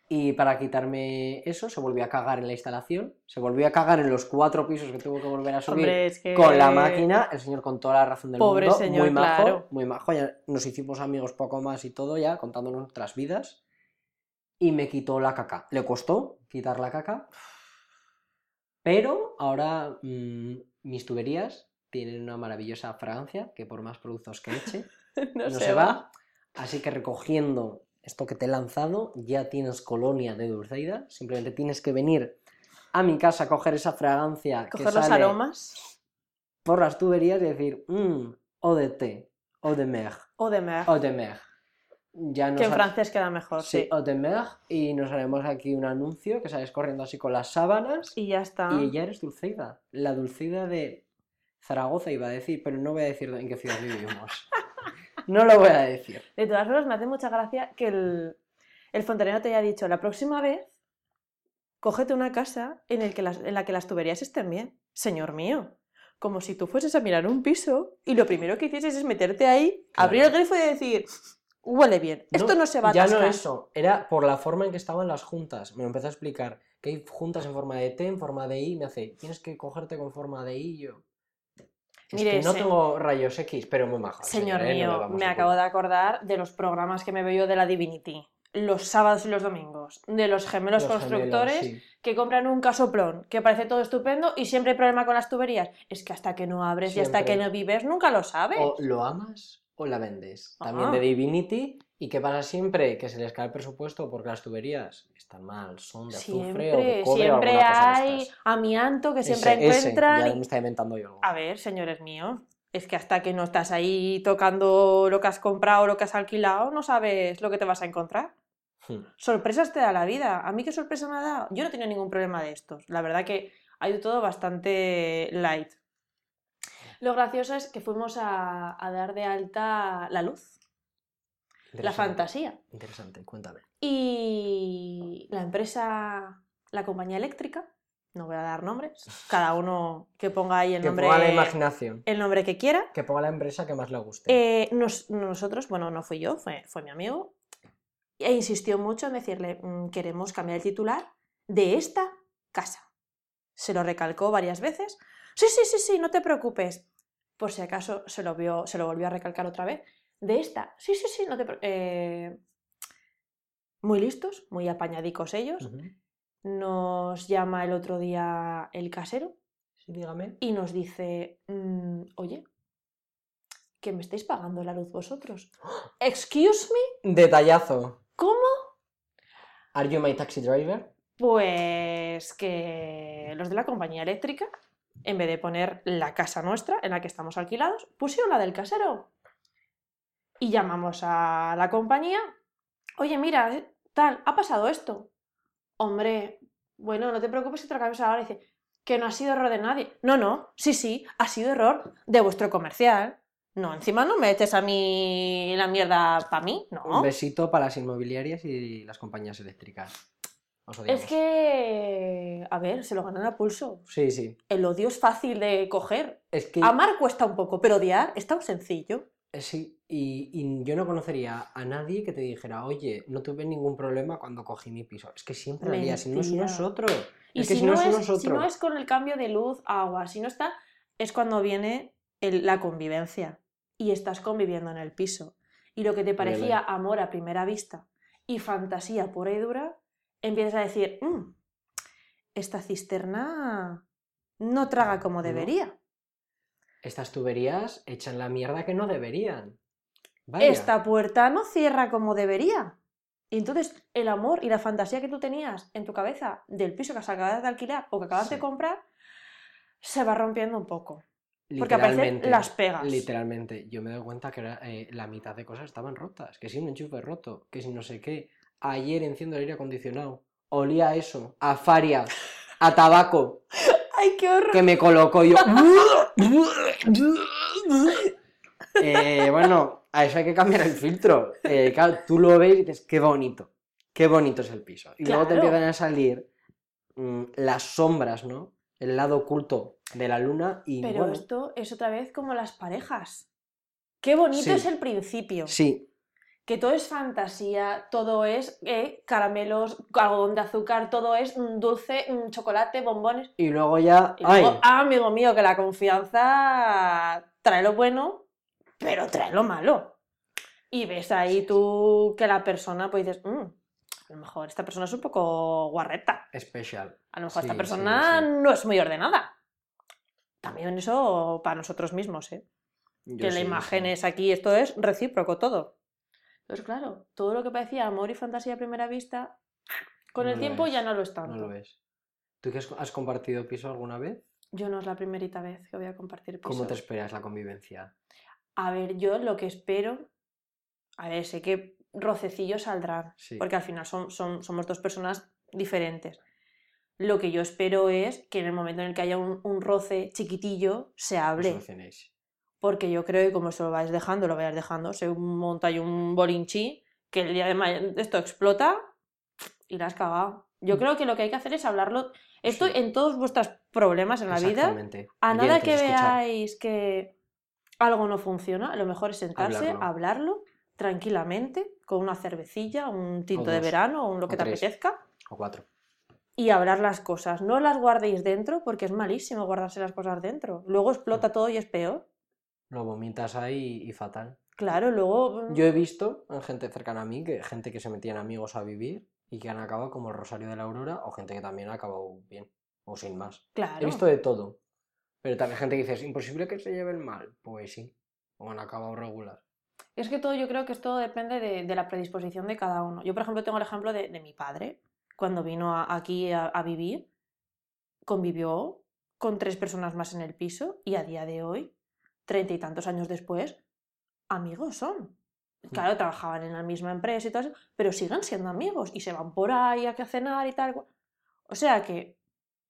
Y para quitarme eso, se volvió a cagar en la instalación. Se volvió a cagar en los cuatro pisos que tuvo que volver a subir Hombre, es que... con la máquina. El señor con toda la razón del Pobre mundo. señor, muy majo, claro. muy majo. Ya nos hicimos amigos poco más y todo ya, contándonos nuestras vidas. Y me quitó la caca. Le costó quitar la caca. Pero ahora mm, mis tuberías tienen una maravillosa fragancia que por más productos que eche, no, no se va. Así que recogiendo esto que te he lanzado, ya tienes colonia de Dulceida. Simplemente tienes que venir a mi casa a coger esa fragancia que Coger los sale aromas por las tuberías y decir, mmm, eau de té, eau de mer, o de mer. eau de mer. Ya nos Que en ha- francés queda mejor, Sí, sí. eau de mer. Y nos haremos aquí un anuncio que sales corriendo así con las sábanas. Y ya está. Y ella eres Dulceida. La Dulceida de Zaragoza iba a decir, pero no voy a decir en qué ciudad vivimos. No lo voy a decir. De todas formas, me hace mucha gracia que el, el fontanero te haya dicho, la próxima vez, cógete una casa en, el que las, en la que las tuberías estén bien. Señor mío, como si tú fueses a mirar un piso y lo primero que hicieses es meterte ahí, Claro. abrir el grifo y decir, huele bien, esto no, se va a Ya no eso, era por la forma en que estaban las juntas. Me lo empezó a explicar que hay juntas en forma de T, en forma de I. Me hace, tienes que cogerte con forma de I. Yo. Es Mire, que no tengo rayos X, pero muy majo. Señor ¿eh? No mío, me acabo de acordar de los programas que me veo yo de la Divinity. Los sábados y los domingos. De los gemelos Los gemelos, constructores sí. que compran un casoplón, que parece todo estupendo y siempre hay problema con las tuberías. Es que hasta que no abres y hasta que no vives nunca lo sabes. O lo amas o la vendes. También de Divinity. ¿Y qué pasa siempre? Que se les cae el presupuesto porque las tuberías están mal, son de azufre o de Siempre, cobre o siempre alguna cosa hay amianto que siempre Ese, ese, encuentran. ya me está inventando yo algo. A ver, señores míos, es que hasta que no estás ahí tocando lo que has comprado o lo que has alquilado, no sabes lo que te vas a encontrar. Hmm. Sorpresas te da la vida. ¿A mí qué sorpresa me ha dado? Yo no tenía ningún problema de estos. La verdad que ha ido todo bastante light. Lo gracioso es que fuimos a, a dar de alta la luz, la fantasía. Interesante, cuéntame. Y la empresa, la compañía eléctrica, no voy a dar nombres, cada uno que ponga ahí el Que nombre, ponga la imaginación. el nombre que quiera. Que ponga la empresa que más le guste. Eh, nos- nosotros, bueno, no fui yo, fue, fue mi amigo, e insistió mucho en decirle, "Mm, queremos cambiar el titular de esta casa. Se lo recalcó varias veces. Sí, sí, sí, sí, no te preocupes. Por si acaso se lo, vio, se lo volvió a recalcar otra vez. De esta. Sí, sí, sí, no te pre- eh, Muy listos, muy apañadicos ellos. Nos llama el otro día el casero Sí, dígame. y nos dice, "Mm, oye, que me estáis pagando la luz vosotros. Excuse me, Detallazo. ¿cómo? ¿Are you my taxi driver? Pues que los de la compañía eléctrica, en vez de poner la casa nuestra en la que estamos alquilados, pusieron la del casero. Y llamamos a la compañía, oye, mira, eh, tal, ha pasado esto. Hombre, bueno, no te preocupes si te lo cambias ahora. Y dice, que no ha sido error de nadie. No, no, sí, sí, ha sido error de vuestro comercial. No, encima no me eches a mí la mierda para mí, no. Un besito para las inmobiliarias y las compañías eléctricas. Os odiamos. Es que, a ver, se lo ganan a pulso. Sí, sí. El odio es fácil de coger. Es que. Amar cuesta un poco, pero odiar es tan sencillo. eh, Sí, y, y yo no conocería a nadie que te dijera, oye, no tuve ningún problema cuando cogí mi piso. Es que siempre lo haría, si no es nosotros. Y es que si, si no no es nosotros. si no es con el cambio de luz, agua, si no está, es cuando viene el- la convivencia. Y estás conviviendo en el piso. Y lo que te parecía amor a primera vista y fantasía pura y dura, empiezas a decir, "Mm, esta cisterna no traga como debería. Estas tuberías echan la mierda que no deberían. Vaya. esta puerta no cierra como debería. Y entonces el amor y la fantasía que tú tenías en tu cabeza del piso que acabas de alquilar o que acabas de comprar se va rompiendo un poco. porque aparecen Literalmente, las pegas. Literalmente, yo me doy cuenta que era, eh, la mitad de cosas estaban rotas. Que si un enchufe roto, que si no sé qué. Ayer enciendo el aire acondicionado. Olía a eso, a faria, a tabaco, ¡Ay, qué horror! que me colocó yo. Eh, bueno, a eso hay que cambiar el filtro. Eh, claro, tú lo ves y dices, qué bonito, qué bonito es el piso. Y luego te empiezan a salir mm, las sombras, ¿no? El lado oculto de la luna y Pero bueno, esto es otra vez como las parejas. Qué bonito Sí. es el principio. sí, Que todo es fantasía, todo es eh, caramelos, algodón de azúcar, todo es dulce, chocolate, bombones. y luego ya, Y ay, luego, ah, amigo mío, que la confianza trae lo bueno, pero trae lo malo. Y ves ahí tú que la persona, pues dices, "Mm, a lo mejor esta persona es un poco guarreta. especial. A lo mejor Sí, esta persona sí. no es muy ordenada. También eso para nosotros mismos, ¿eh? Yo que la imagen es aquí, esto es recíproco todo. Entonces, claro, todo lo que parecía amor y fantasía a primera vista, con No el tiempo es, ya no lo es tanto. No lo ves. ¿Tú que has, compartido piso alguna vez? Yo no es la primerita vez que voy a compartir piso. ¿Cómo te esperas la convivencia? A ver, yo lo que espero. A ver, sé que rocecillos saldrán. Sí. Porque al final son, son- somos dos personas diferentes. Lo que yo espero es que en el momento en el que haya un, un roce chiquitillo, se hable. Porque yo creo que como se lo vais dejando, lo vais dejando, se monta ahí un bolinchi, que el día de mañana esto explota y la has cagado. Yo Mm. creo que lo que hay que hacer es hablarlo. Esto Sí. en todos vuestros problemas en la vida. A nada Oyentes, que escuchad. veáis que algo no funciona, lo mejor es sentarse, Hablarlo. hablarlo, tranquilamente, con una cervecilla, un tinto de verano o lo que o te tres. apetezca, O cuatro. y hablar las cosas. No las guardéis dentro porque es malísimo guardarse las cosas dentro. Luego Mm. explota todo y es peor. Lo vomitas ahí y fatal. Claro, luego... Yo he visto en gente cercana a mí, que gente que se metían amigos a vivir y que han acabado como el Rosario de la Aurora, o gente que también ha acabado bien, o sin más. Claro. He visto de todo. Pero también gente que dice, es imposible que se lleven mal. Pues sí. O han acabado regular. Es que todo, yo creo que esto depende de, de la predisposición de cada uno. Yo, por ejemplo, tengo el ejemplo de, de mi padre. Cuando vino a- aquí a, a vivir, convivió con tres personas más en el piso y a día de hoy treinta y tantos años después, amigos son. Claro, trabajaban en la misma empresa y todo eso, pero siguen siendo amigos y se van por ahí a que cenar y tal. O sea que,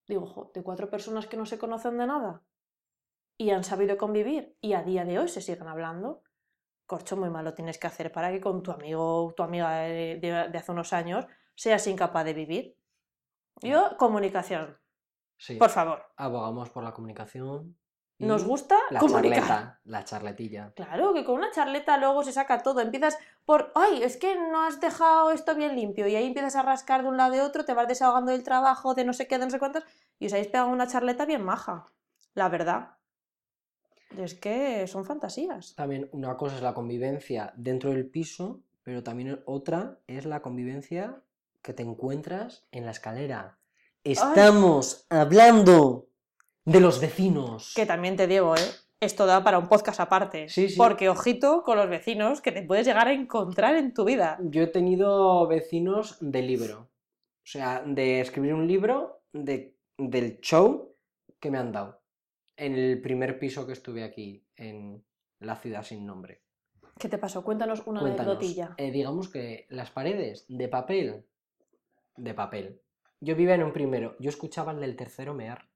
digo, jo, de cuatro personas que no se conocen de nada y han sabido convivir y a día de hoy se siguen hablando, corcho, muy malo tienes que hacer para que con tu amigo o tu amiga de, de- de hace unos años seas incapaz de vivir. Yo, comunicación, Sí. por favor. Abogamos por la comunicación. Nos gusta la comunicar. charleta, la charletilla. Claro, que con una charleta luego se saca todo. Empiezas por, ay, es que no has dejado esto bien limpio. Y ahí empiezas a rascar de un lado de otro, te vas desahogando del trabajo, de no sé qué, de no sé cuántos. Y os habéis pegado una charleta bien maja. La verdad. Es que son fantasías. También una cosa es la convivencia dentro del piso, pero también otra es la convivencia que te encuentras en la escalera. Estamos hablando de los vecinos. Que también te digo, ¿eh? Esto da para un podcast aparte. Sí, sí. Porque ojito con los vecinos que te puedes llegar a encontrar en tu vida. Yo he tenido vecinos de libro. O sea, de escribir un libro de, del show que me han dado. En el primer piso que estuve aquí, en la ciudad sin nombre. ¿Qué te pasó? Cuéntanos una anecdotilla. Eh, digamos que las paredes de papel. De papel. Yo vivía en un primero. Yo escuchaba el del tercero mear.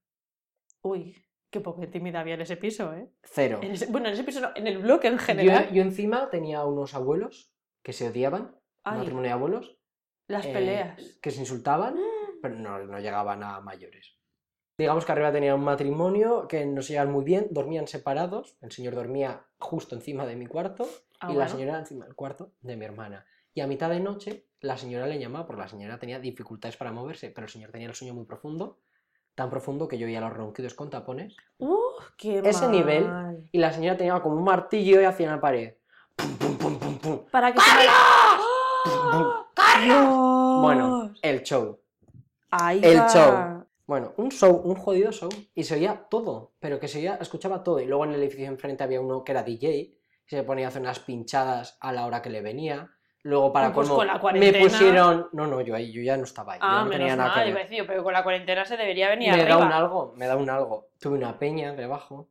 Uy, qué poca intimidad había en ese piso, ¿eh? Cero. En ese- bueno, en ese piso no, en el bloque en general. yo encima tenía unos abuelos que se odiaban. Ay, matrimonio de abuelos. las eh, peleas. que se insultaban, pero no, no llegaban a mayores. Digamos que arriba tenía un matrimonio que no se llevaban muy bien, dormían separados. El señor dormía justo encima de mi cuarto Ah, y la señora encima del cuarto de mi hermana. Y a mitad de noche la señora le llamaba porque la señora tenía dificultades para moverse, pero el señor tenía el sueño muy profundo, tan profundo que yo oía los ronquidos con tapones. ¡Uh, qué ese nivel. Y la señora tenía como un martillo y hacía en la pared. Pum, pum, pum, pum, pum. Para que ¡Ah! ¡Dios! Bueno, el show. Ahí el va. show. Bueno, un show, un jodido show. Y se oía todo, pero que se oía, escuchaba todo. Y luego en el edificio enfrente había uno que era DJ, y se ponía a hacer unas pinchadas a la hora que le venía. Luego para Pues con la me cuarentena- pusieron... No, no, yo ahí yo ya no estaba ahí, yo Ah, no tenía nada mal, que ver. decir yo, pero con la cuarentena se debería venir Me da arriba. un algo, me da un algo. Tuve una peña debajo,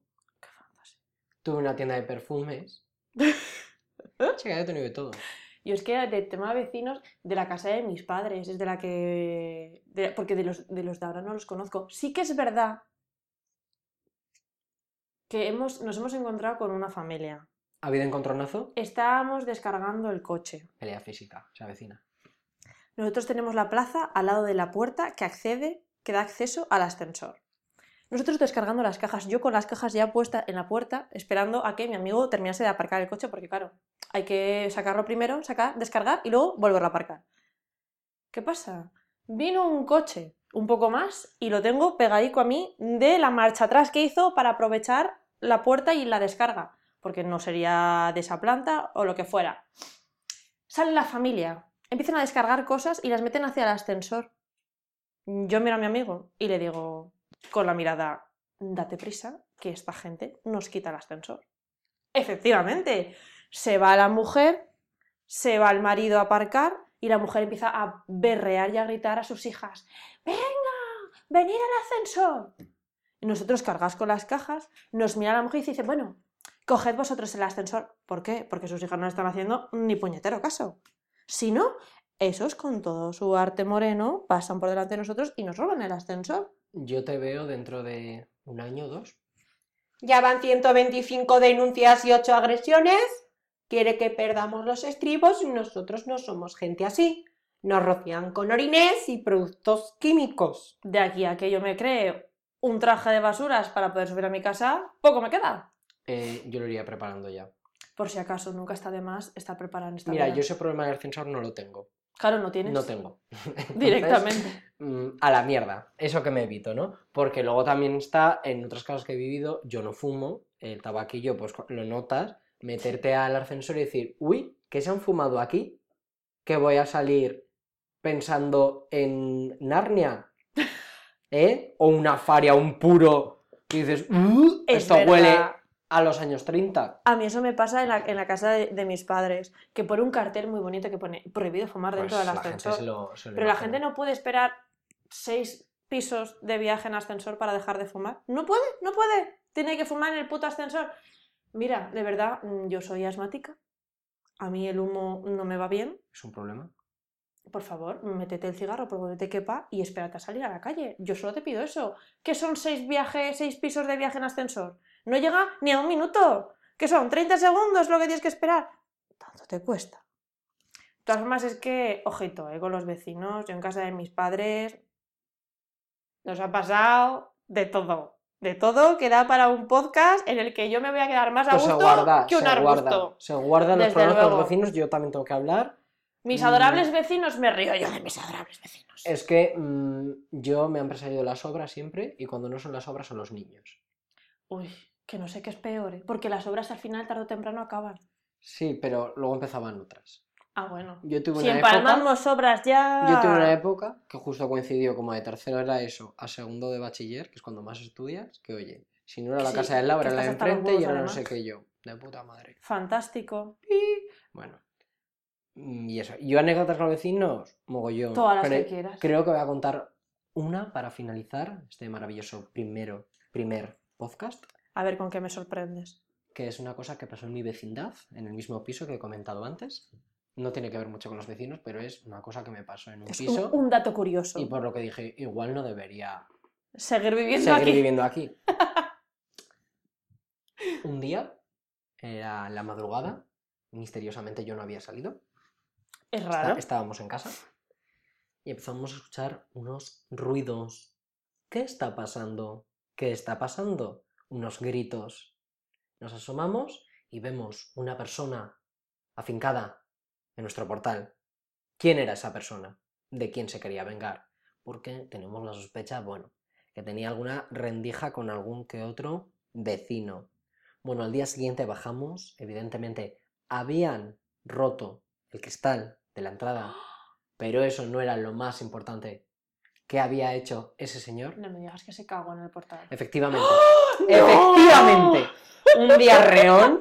tuve una tienda de perfumes. Chica, yo he tenido de todo. Yo es que de tema de vecinos, de la casa de mis padres, es de la que... de- porque de los, de los de ahora no los conozco. Sí que es verdad que hemos, nos hemos encontrado con una familia. ¿Ha habido encontronazo? Estábamos descargando el coche. Pelea física, se avecina. Nosotros tenemos la plaza al lado de la puerta que accede, que da acceso al ascensor. Nosotros descargando las cajas, yo con las cajas ya puestas en la puerta, esperando a que mi amigo terminase de aparcar el coche, porque claro, hay que sacarlo primero, sacar, descargar y luego volverlo a aparcar. ¿Qué pasa? Vino un coche, un poco más, y lo tengo pegadico a mí de la marcha atrás que hizo para aprovechar la puerta y la descarga, porque no sería de esa planta o lo que fuera. Sale la familia, empiezan a descargar cosas y las meten hacia el ascensor. Yo miro a mi amigo y le digo con la mirada, date prisa, que esta gente nos quita el ascensor. Efectivamente, se va la mujer, se va el marido a aparcar y la mujer empieza a berrear y a gritar a sus hijas, venga, venid al ascensor. Nosotros cargas con las cajas, nos mira la mujer y dice, bueno, coged vosotros el ascensor. ¿Por qué? Porque sus hijas no están haciendo ni puñetero caso. Si no, esos con todo su arte moreno pasan por delante de nosotros y nos roban el ascensor. Yo te veo dentro de un año o dos. Ya van 125 denuncias y 8 agresiones. Quiere que perdamos los estribos y nosotros no somos gente así. Nos rocian con orines y productos químicos. De aquí a que yo me cree un traje de basuras para poder subir a mi casa, poco me queda. Eh, yo lo iría preparando ya. Por si acaso, nunca está de más estar preparado en esta Mira, yo ese problema del ascensor no lo tengo. Claro, no tienes. No tengo. Directamente. mm, a la mierda. Eso que me evito, ¿no? Porque luego también está, en otras casas que he vivido, yo no fumo, el tabaquillo, pues lo notas, meterte al ascensor y decir, uy, ¿qué se han fumado aquí? Que voy a salir pensando en Narnia, ¿eh? O una faria, un puro, y dices, "Uh, Es esto verdad. huele a los años 30. A mí eso me pasa en la, en la casa de, de mis padres, que pone un cartel muy bonito que pone prohibido fumar dentro Pues del ascensor. se lo- se lo Pero la gente no puede esperar seis pisos de viaje en ascensor para dejar de fumar. No puede, no puede. Tiene que fumar en el puto ascensor. Mira, de verdad, mm, yo soy asmática. A mí el humo no me va bien. ¿Es un problema? Por favor, métete el cigarro por donde te quepa y espérate a salir a la calle. Yo solo te pido eso. ¿Qué son seis viajes, seis pisos de viaje en ascensor? No llega ni a un minuto. ¿Qué son? ¿30 segundos lo que tienes que esperar? Tanto te cuesta. De todas formas, es que, ojito, eh, con los vecinos, yo en casa de mis padres, nos ha pasado de todo. De todo que da para un podcast en el que yo me voy a quedar más a Pues se gusto guarda, que un se arbusto. guarda. Se guardan los Desde problemas con los vecinos, yo también tengo que hablar. Mis Mm. adorables vecinos, me río yo de mis adorables vecinos. Es que mm, yo me han perseguido las obras siempre y cuando no son las obras son los niños. Uy, que no sé qué es peor, ¿eh? porque las obras al final tarde o temprano acaban. Sí, pero luego empezaban otras. Ah, bueno. Yo tuve Si una época, empalmamos obras ya. yo tuve una época que justo coincidió como de tercero era eso a segundo de bachiller, que es cuando más estudias, que oye, si no era la Sí, casa del que era la de enfrente y ahora no sé qué yo. De puta madre. Fantástico. Bueno. Mm, Y eso. Yo anécdotas con los vecinos, mogollón. Todas las pero que quieras. Creo que voy a contar una para finalizar este maravilloso primero, primer podcast, A ver con qué me sorprendes. que es una cosa que pasó en mi vecindad, en el mismo piso que he comentado antes. No tiene que ver mucho con los vecinos, pero es una cosa que me pasó en un Es piso un, un dato curioso. y por lo que dije, igual no debería Seguir viviendo seguir aquí. viviendo aquí. un día, era la madrugada, misteriosamente yo no había salido, Es Está- raro. estábamos en casa y empezamos a escuchar unos ruidos. ¿Qué está pasando? ¿Qué está pasando? Unos gritos. Nos asomamos y vemos una persona afincada en nuestro portal. ¿Quién era esa persona? ¿De quién se quería vengar? Porque tenemos la sospecha, bueno, que tenía alguna rendija con algún que otro vecino. Bueno, al día siguiente bajamos, evidentemente habían roto el cristal de la entrada, pero eso no era lo más importante. ¿Qué había hecho ese señor? No me digas que se cagó en el portal. Efectivamente. Efectivamente. Un diarreón.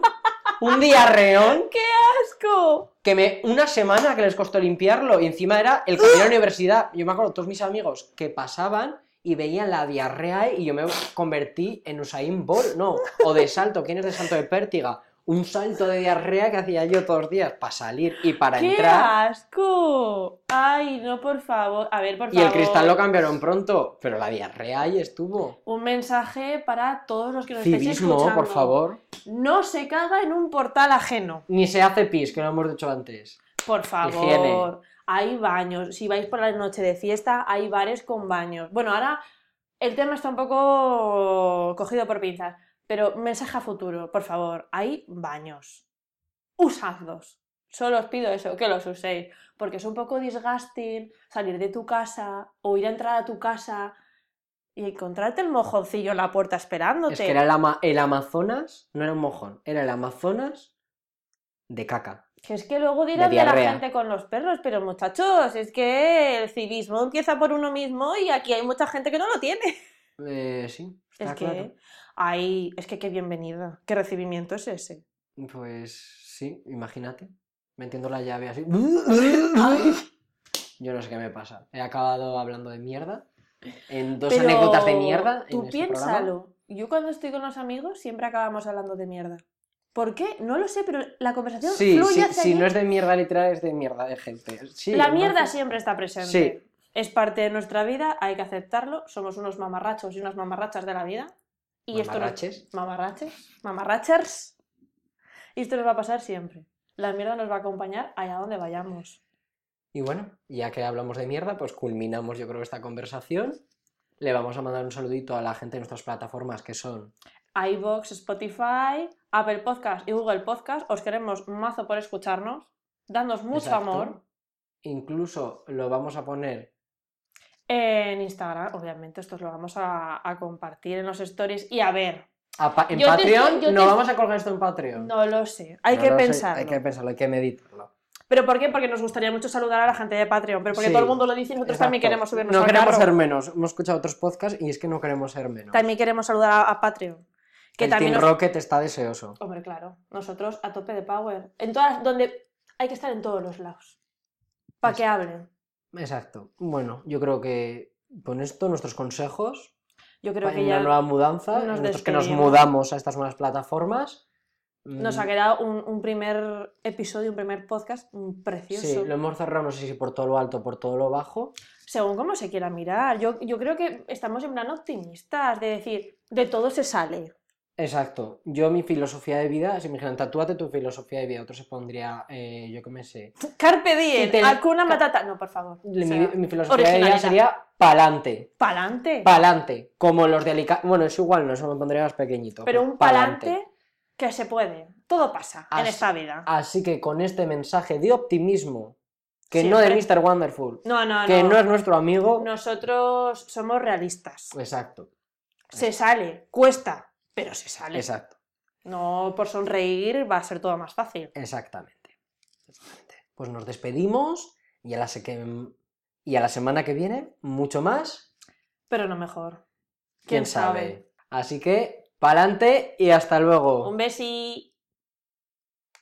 Un diarreón ¡Qué asco! que me. Una semana que les costó limpiarlo. Y encima era el camino a la universidad. Yo me acuerdo, todos mis amigos que pasaban y veían la diarrea y yo me convertí en Usain Bolt. No, o de salto. ¿Quién es de salto de pértiga? Un salto de diarrea que hacía yo todos los días para salir y para ¡Qué entrar. asco! Ay, no, por favor. A ver, por Y el favor. cristal lo cambiaron pronto, pero la diarrea ahí estuvo. Un mensaje para todos los que nos estéis Civismo, escuchando. por favor. No se caga en un portal ajeno. Ni se hace pis, que lo hemos dicho antes. Por favor. Higiene. Hay baños. Si vais por la noche de fiesta, hay bares con baños. Bueno, ahora el tema está un poco cogido por pinzas. Pero mensaje a futuro, por favor. Hay baños. Usadlos. Solo os pido eso, que los uséis. Porque es un poco disgusting salir de tu casa o ir a entrar a tu casa y encontrarte el mojoncillo en la puerta esperándote. Es que era el, ama- el Amazonas, no era un mojón, era el Amazonas de caca. Que es que luego dirán de, la gente con los perros, pero muchachos, es que el civismo empieza por uno mismo y aquí hay mucha gente que no lo tiene. Eh, sí, Es está que hay, es que qué bienvenida, qué recibimiento es ese. Pues sí, imagínate. Metiendo la llave así. Yo no sé qué me pasa. He acabado hablando de mierda. En dos Pero anécdotas de mierda. en Tú este programa. piénsalo. Yo cuando estoy con los amigos siempre acabamos hablando de mierda. ¿Por qué? No lo sé, pero la conversación Sí, fluye sí, hacia si allí. no es de mierda literal, es de mierda de gente. Sí, la ¿no? mierda siempre está presente. Sí. Es parte de nuestra vida, hay que aceptarlo. Somos unos mamarrachos y unas mamarrachas de la vida. Y esto nos- Mamarraches. Mamarrachers. Y esto nos va a pasar siempre. La mierda nos va a acompañar allá donde vayamos. Y bueno, ya que hablamos de mierda, pues culminamos yo creo esta conversación. Le vamos a mandar un saludito a la gente de nuestras plataformas que son iVoox, Spotify, Apple Podcast y Google Podcast. Os queremos mazo por escucharnos. Dándonos mucho Exacto. amor. Incluso lo vamos a poner. En Instagram, obviamente, esto lo vamos a, a compartir en los stories. Y a ver, a en Yo Patreon. estoy- no te- vamos a colgar esto en Patreon. no lo sé. Hay No que lo sé, pensarlo. Hay que pensarlo, hay que meditarlo. ¿Pero por qué? Porque nos gustaría mucho saludar a la gente de Patreon. Pero porque Sí, todo el mundo lo dice y nosotros también Exacto. queremos subirnos No al queremos carro. ser menos. Hemos escuchado otros podcasts y es que no queremos ser menos. También queremos saludar a, a Patreon. Que el también Team nos- Rocket está deseoso. Hombre, claro, nosotros a tope de power. En todas, donde hay que estar en todos los lados. Para que hablen. Exacto. Bueno, yo creo que con esto nuestros consejos Yo creo que una ya. nueva mudanza, nos nosotros que nos mudamos a estas nuevas plataformas, Nos Mm, ha quedado un, un primer episodio, un primer podcast mm, precioso. Sí, lo hemos cerrado, no sé si por todo lo alto o por todo lo bajo. Según cómo se quiera mirar. Yo, yo creo que estamos en plan optimistas, de decir, de todo se sale. Exacto. Yo mi filosofía de vida, si me dijeran, tatúate tu filosofía de vida, otro se pondría, eh, yo qué me sé. Carpe diem, te- ca- Matata. No, por favor. Mi, mi filosofía de vida sería pa'lante. Pa'lante. Pa'lante. Como los de Alicante. Bueno, es igual, no, eso me pondría más pequeñito. Pero un pa'lante que se puede. Todo pasa en esta vida. Así que con este mensaje de optimismo, que no de. Mr. Wonderful, No, no, que no. no es nuestro amigo. Nosotros somos realistas. Exacto. Se sale, cuesta, pero se sale. Exacto. No por sonreír va a ser todo más fácil. Exactamente. Exactamente. Pues nos despedimos y a la, se- que- y a la semana que viene, mucho más. Pero no mejor. ¿Quién sabe? Así que, pa'lante y hasta luego. Un besi.